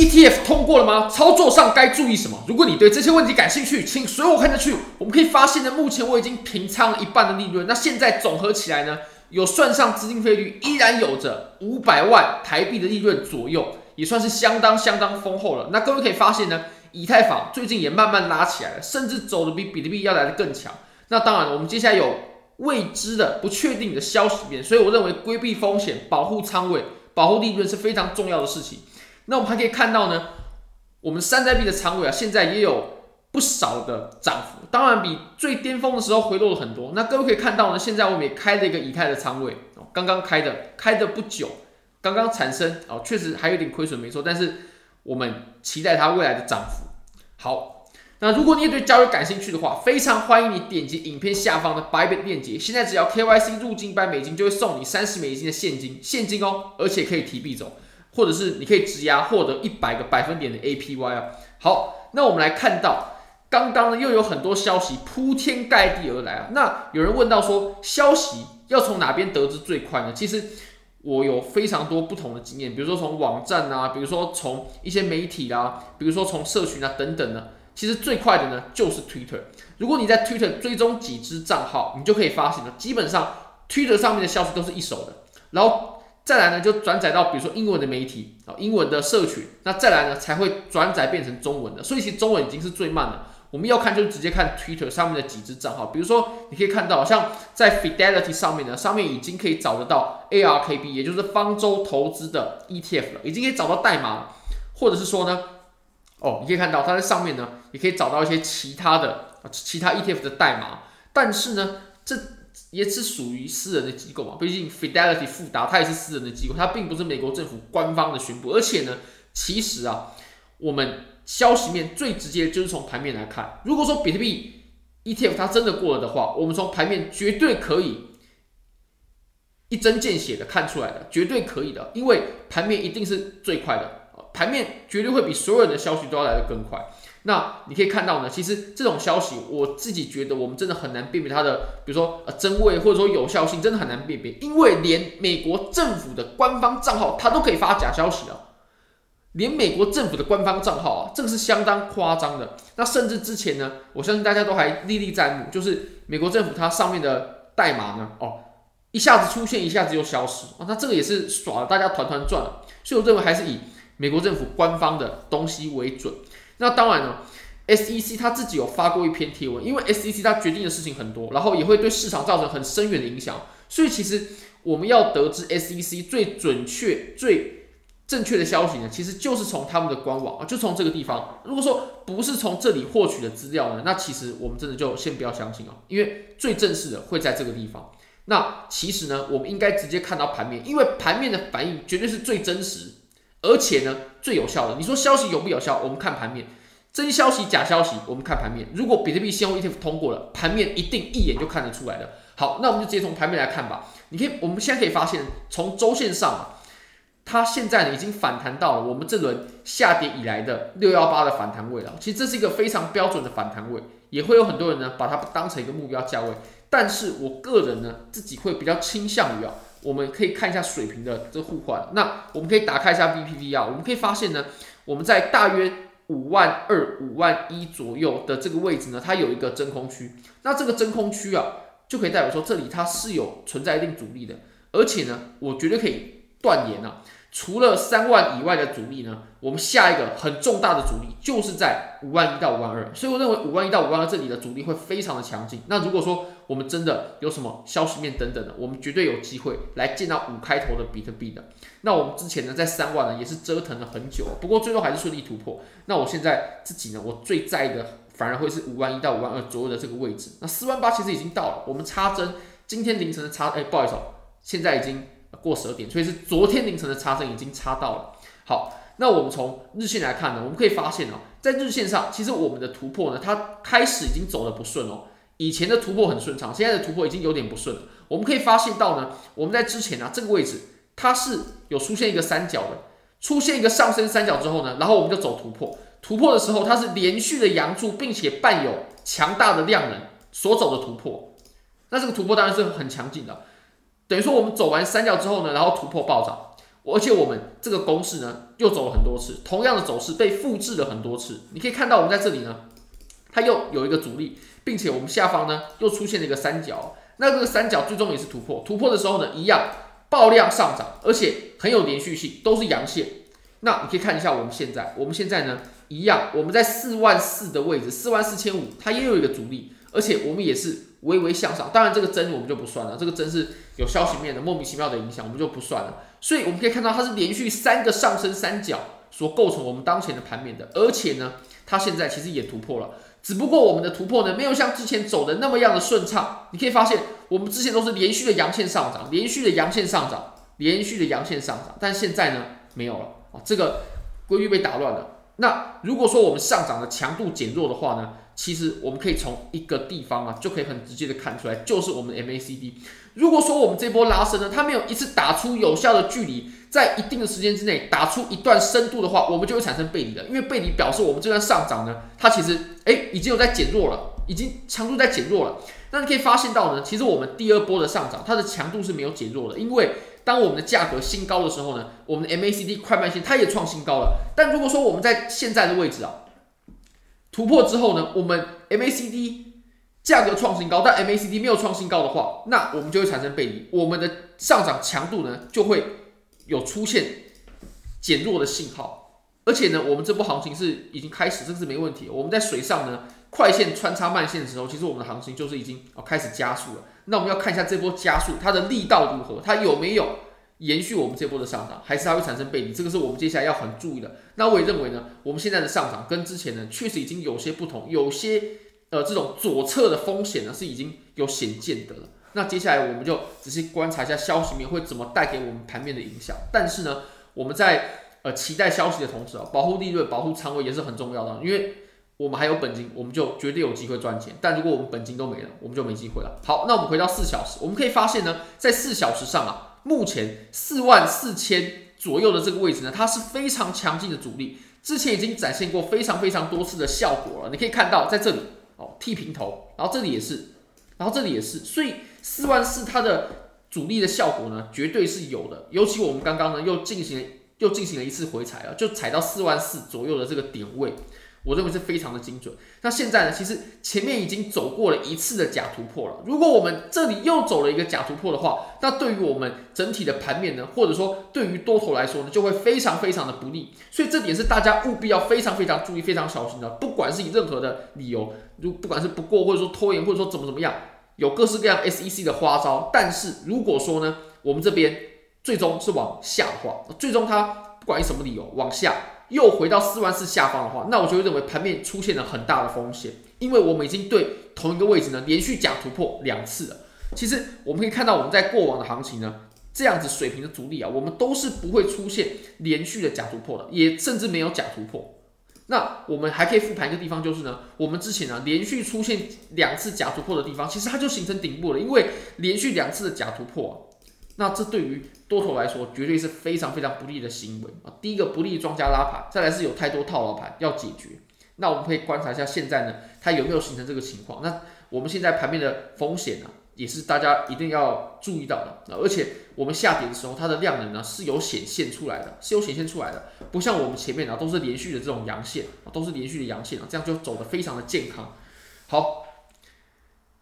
ETF 通过了吗？操作上该注意什么？如果你对这些问题感兴趣，请随我看下去。我们可以发现呢，目前我已经平仓了一半的利润，那现在总合起来呢，有算上资金费率，依然有着五百万台币的利润左右，也算是相当相当丰厚了。那各位可以发现呢，以太坊最近也慢慢拉起来了，甚至走的比比特币要来的更强。那当然，我们接下来有未知的、不确定的消息面，所以我认为规避风险、保护仓位、保护利润是非常重要的事情。那我们还可以看到呢，我们山寨币的仓位啊，现在也有不少的涨幅，当然比最巅峰的时候回落了很多。那各位可以看到呢，现在我们也开了一个以太的仓位，刚刚开的，开的不久，刚刚产生哦，确实还有点亏损，没错，但是我们期待它未来的涨幅。好。那如果你也对交易感兴趣的话，非常欢迎你点击影片下方的 Bybit 链接。现在只要 KYC 入金百美金，就会送你三十美金的现金，现金哦，而且可以提币走，或者是你可以质押获得一百个百分点的 APY 啊。好，那我们来看到，刚刚呢又有很多消息铺天盖地而来啊。那有人问到说，消息要从哪边得知最快呢？其实我有非常多不同的经验，比如说从网站啊，比如说从一些媒体啊，比如说从社群啊等等呢。其实最快的呢，就是 Twitter。如果你在 Twitter 追踪几支账号，你就可以发现了，基本上 Twitter 上面的消息都是一手的。然后再来呢，就转载到比如说英文的媒体啊，英文的社群，那再来呢才会转载变成中文的。所以其实中文已经是最慢的。我们要看就直接看 Twitter 上面的几支账号，比如说你可以看到，像在 Fidelity 上面呢，上面已经可以找得到 ARKB，也就是方舟投资的 ETF 了，已经可以找到代码，或者是说呢。哦，你可以看到它在上面呢，也可以找到一些其他的其他 ETF 的代码，但是呢，这也是属于私人的机构嘛，毕竟 Fidelity 富达它也是私人的机构，它并不是美国政府官方的宣布，而且呢，其实啊，我们消息面最直接就是从盘面来看，如果说比特币 ETF 它真的过了的话，我们从盘面绝对可以一针见血的看出来的，绝对可以的，因为盘面一定是最快的。盘面绝对会比所有人的消息都要来的更快。那你可以看到呢，其实这种消息，我自己觉得我们真的很难辨别它的，比如说呃真伪或者说有效性，真的很难辨别，因为连美国政府的官方账号它都可以发假消息啊，连美国政府的官方账号啊，这个是相当夸张的。那甚至之前呢，我相信大家都还历历在目，就是美国政府它上面的代码呢，哦，一下子出现，一下子又消失啊，那这个也是耍了大家团团转。所以我认为还是以。美国政府官方的东西为准，那当然了，SEC 他自己有发过一篇贴文，因为 SEC 他决定的事情很多，然后也会对市场造成很深远的影响，所以其实我们要得知 SEC 最准确、最正确的消息呢，其实就是从他们的官网啊，就从这个地方。如果说不是从这里获取的资料呢，那其实我们真的就先不要相信啊，因为最正式的会在这个地方。那其实呢，我们应该直接看到盘面，因为盘面的反应绝对是最真实。而且呢，最有效的，你说消息有不有效？我们看盘面，真消息假消息，我们看盘面。如果比特币现货 ETF 通过了，盘面一定一眼就看得出来的。好，那我们就直接从盘面来看吧。你可以，我们现在可以发现，从周线上啊，它现在呢已经反弹到了我们这轮下跌以来的六幺八的反弹位了。其实这是一个非常标准的反弹位，也会有很多人呢把它当成一个目标价位。但是我个人呢自己会比较倾向于啊。我们可以看一下水平的这互换，那我们可以打开一下 VPV 啊，我们可以发现呢，我们在大约五万二、五万一左右的这个位置呢，它有一个真空区，那这个真空区啊，就可以代表说这里它是有存在一定阻力的，而且呢，我绝对可以断言啊。除了三万以外的阻力呢，我们下一个很重大的阻力就是在五万一到五万二，所以我认为五万一到五万二这里的阻力会非常的强劲。那如果说我们真的有什么消息面等等的，我们绝对有机会来见到五开头的比特币的。那我们之前呢，在三万呢也是折腾了很久，不过最后还是顺利突破。那我现在自己呢，我最在意的反而会是五万一到五万二左右的这个位置。那四万八其实已经到了，我们插针今天凌晨的插，哎，不好意思哦，现在已经。过十二点，所以是昨天凌晨的差针已经差到了。好，那我们从日线来看呢，我们可以发现哦，在日线上，其实我们的突破呢，它开始已经走的不顺哦。以前的突破很顺畅，现在的突破已经有点不顺了。我们可以发现到呢，我们在之前啊这个位置，它是有出现一个三角的，出现一个上升三角之后呢，然后我们就走突破。突破的时候，它是连续的阳柱，并且伴有强大的量能所走的突破。那这个突破当然是很强劲的。等于说，我们走完三角之后呢，然后突破暴涨，而且我们这个公式呢，又走了很多次，同样的走势被复制了很多次。你可以看到我们在这里呢，它又有一个阻力，并且我们下方呢又出现了一个三角，那这个三角最终也是突破，突破的时候呢一样爆量上涨，而且很有连续性，都是阳线。那你可以看一下我们现在，我们现在呢一样，我们在四万四的位置，四万四千五，它也有一个阻力，而且我们也是微微向上。当然这个针我们就不算了，这个针是有消息面的莫名其妙的影响，我们就不算了。所以我们可以看到它是连续三个上升三角所构成我们当前的盘面的，而且呢，它现在其实也突破了，只不过我们的突破呢没有像之前走的那么样的顺畅。你可以发现我们之前都是连续的阳线上涨，连续的阳线上涨，连续的阳线上涨，但现在呢没有了。啊，这个规律被打乱了。那如果说我们上涨的强度减弱的话呢，其实我们可以从一个地方啊，就可以很直接的看出来，就是我们的 MACD。如果说我们这波拉升呢，它没有一次打出有效的距离，在一定的时间之内打出一段深度的话，我们就会产生背离的。因为背离表示我们这段上涨呢，它其实哎已经有在减弱了，已经强度在减弱了。那你可以发现到呢，其实我们第二波的上涨，它的强度是没有减弱的，因为。当我们的价格新高的时候呢，我们的 MACD 快慢线它也创新高了。但如果说我们在现在的位置啊突破之后呢，我们 MACD 价格创新高，但 MACD 没有创新高的话，那我们就会产生背离，我们的上涨强度呢就会有出现减弱的信号。而且呢，我们这波行情是已经开始，这是没问题。我们在水上呢快线穿插慢线的时候，其实我们的行情就是已经哦开始加速了。那我们要看一下这波加速，它的力道如何？它有没有延续我们这波的上涨，还是它会产生背离？这个是我们接下来要很注意的。那我也认为呢，我们现在的上涨跟之前呢，确实已经有些不同，有些呃这种左侧的风险呢是已经有显见的了。那接下来我们就仔细观察一下消息面会怎么带给我们盘面的影响。但是呢，我们在呃期待消息的同时啊，保护利润、保护仓位也是很重要的，因为。我们还有本金，我们就绝对有机会赚钱。但如果我们本金都没了，我们就没机会了。好，那我们回到四小时，我们可以发现呢，在四小时上啊，目前四万四千左右的这个位置呢，它是非常强劲的阻力。之前已经展现过非常非常多次的效果了。你可以看到，在这里哦，剃平头，然后这里也是，然后这里也是，所以四万四它的阻力的效果呢，绝对是有的。尤其我们刚刚呢，又进行了又进行了一次回踩了，就踩到四万四左右的这个点位。我认为是非常的精准。那现在呢，其实前面已经走过了一次的假突破了。如果我们这里又走了一个假突破的话，那对于我们整体的盘面呢，或者说对于多头来说呢，就会非常非常的不利。所以这点是大家务必要非常非常注意、非常小心的。不管是以任何的理由，如不管是不过，或者说拖延，或者说怎么怎么样，有各式各样 SEC 的花招。但是如果说呢，我们这边最终是往下的话，最终它不管以什么理由往下。又回到四万四下方的话，那我就会认为盘面出现了很大的风险，因为我们已经对同一个位置呢连续假突破两次了。其实我们可以看到，我们在过往的行情呢，这样子水平的阻力啊，我们都是不会出现连续的假突破的，也甚至没有假突破。那我们还可以复盘一个地方，就是呢，我们之前呢连续出现两次假突破的地方，其实它就形成顶部了，因为连续两次的假突破。那这对于多头来说，绝对是非常非常不利的行为啊！第一个不利庄家拉盘，再来是有太多套牢盘要解决。那我们可以观察一下现在呢，它有没有形成这个情况？那我们现在盘面的风险呢，也是大家一定要注意到的。而且我们下跌的时候，它的量能呢是有显现出来的，是有显现出来的，不像我们前面啊都是连续的这种阳线啊，都是连续的阳线啊，这样就走得非常的健康。好。